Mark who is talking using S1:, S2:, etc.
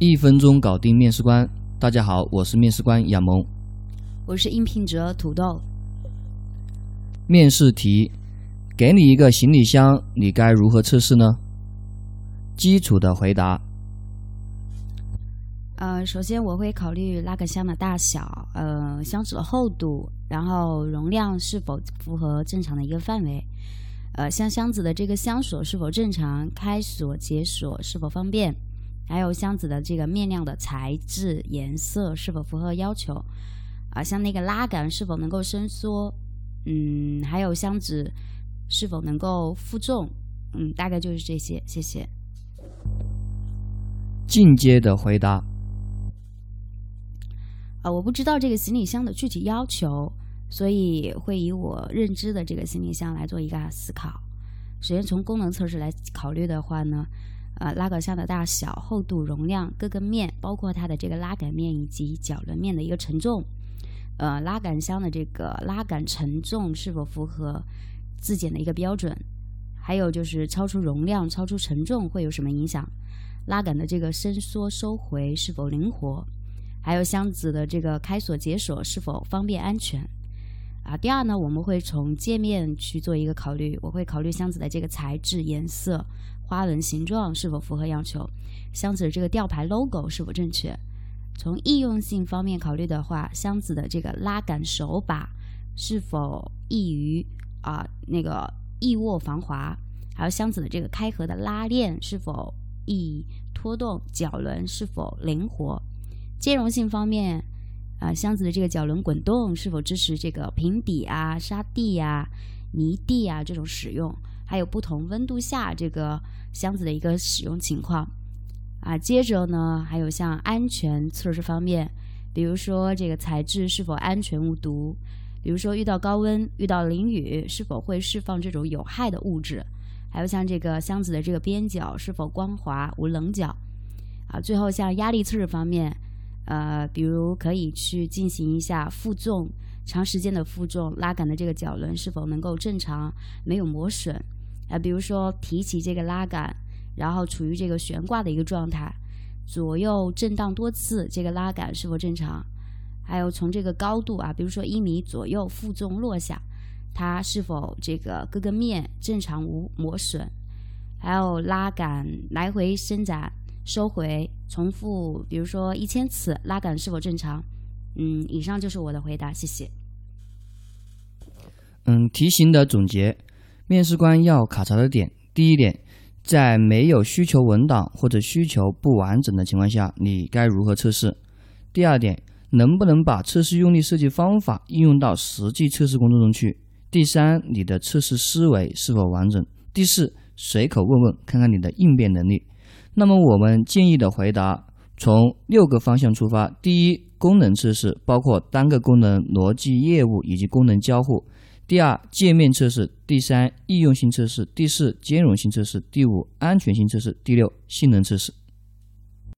S1: 一分钟搞定面试官。大家好，我是面试官亚萌。
S2: 我是应聘者土豆。
S1: 面试题：给你一个行李箱，你该如何测试呢？基础的回答。
S2: 呃，首先我会考虑拉杆箱的大小，呃，箱子的厚度，然后容量是否符合正常的一个范围，呃，像箱子的这个箱锁是否正常，开锁解锁是否方便，还有箱子的这个面料的材质、颜色是否符合要求，啊，像那个拉杆是否能够伸缩，嗯，还有箱子是否能够负重，嗯，大概就是这些，谢谢。
S1: 进阶的回答。
S2: 啊，我不知道这个行李箱的具体要求，所以会以我认知的这个行李箱来做一个思考。首先从功能测试来考虑的话呢，呃，拉杆箱的大小、厚度、容量、各个面，包括它的这个拉杆面以及脚轮面的一个承重，呃，拉杆箱的这个拉杆承重是否符合自检的一个标准，还有就是超出容量、超出承重会有什么影响？拉杆的这个伸缩收回是否灵活？还有箱子的这个开锁解锁是否方便安全？啊，第二呢，我们会从界面去做一个考虑，我会考虑箱子的这个材质、颜色、花纹形状是否符合要求，箱子的这个吊牌 logo 是否正确。从易用性方面考虑的话，箱子的这个拉杆手把是否易于啊那个易握防滑，还有箱子的这个开合的拉链是否易拖动，脚轮是否灵活。兼容性方面，啊，箱子的这个脚轮滚动是否支持这个平底啊、沙地呀、泥地啊这种使用？还有不同温度下这个箱子的一个使用情况。啊，接着呢，还有像安全测试方面，比如说这个材质是否安全无毒？比如说遇到高温、遇到淋雨是否会释放这种有害的物质？还有像这个箱子的这个边角是否光滑无棱角？啊，最后像压力测试方面。呃，比如可以去进行一下负重，长时间的负重拉杆的这个脚轮是否能够正常，没有磨损？啊，比如说提起这个拉杆，然后处于这个悬挂的一个状态，左右震荡多次，这个拉杆是否正常？还有从这个高度啊，比如说一米左右负重落下，它是否这个各个面正常无磨损？还有拉杆来回伸展。收回，重复，比如说一千次，拉杆是否正常？嗯，以上就是我的回答，谢谢。
S1: 嗯，题型的总结，面试官要考察的点，第一点，在没有需求文档或者需求不完整的情况下，你该如何测试？第二点，能不能把测试用例设计方法应用到实际测试工作中去？第三，你的测试思维是否完整？第四，随口问问，看看你的应变能力。那么我们建议的回答从六个方向出发：第一，功能测试包括单个功能、逻辑业务以及功能交互；第二，界面测试；第三，易用性测试；第四，兼容性测试；第五，安全性测试；第六，性能测试。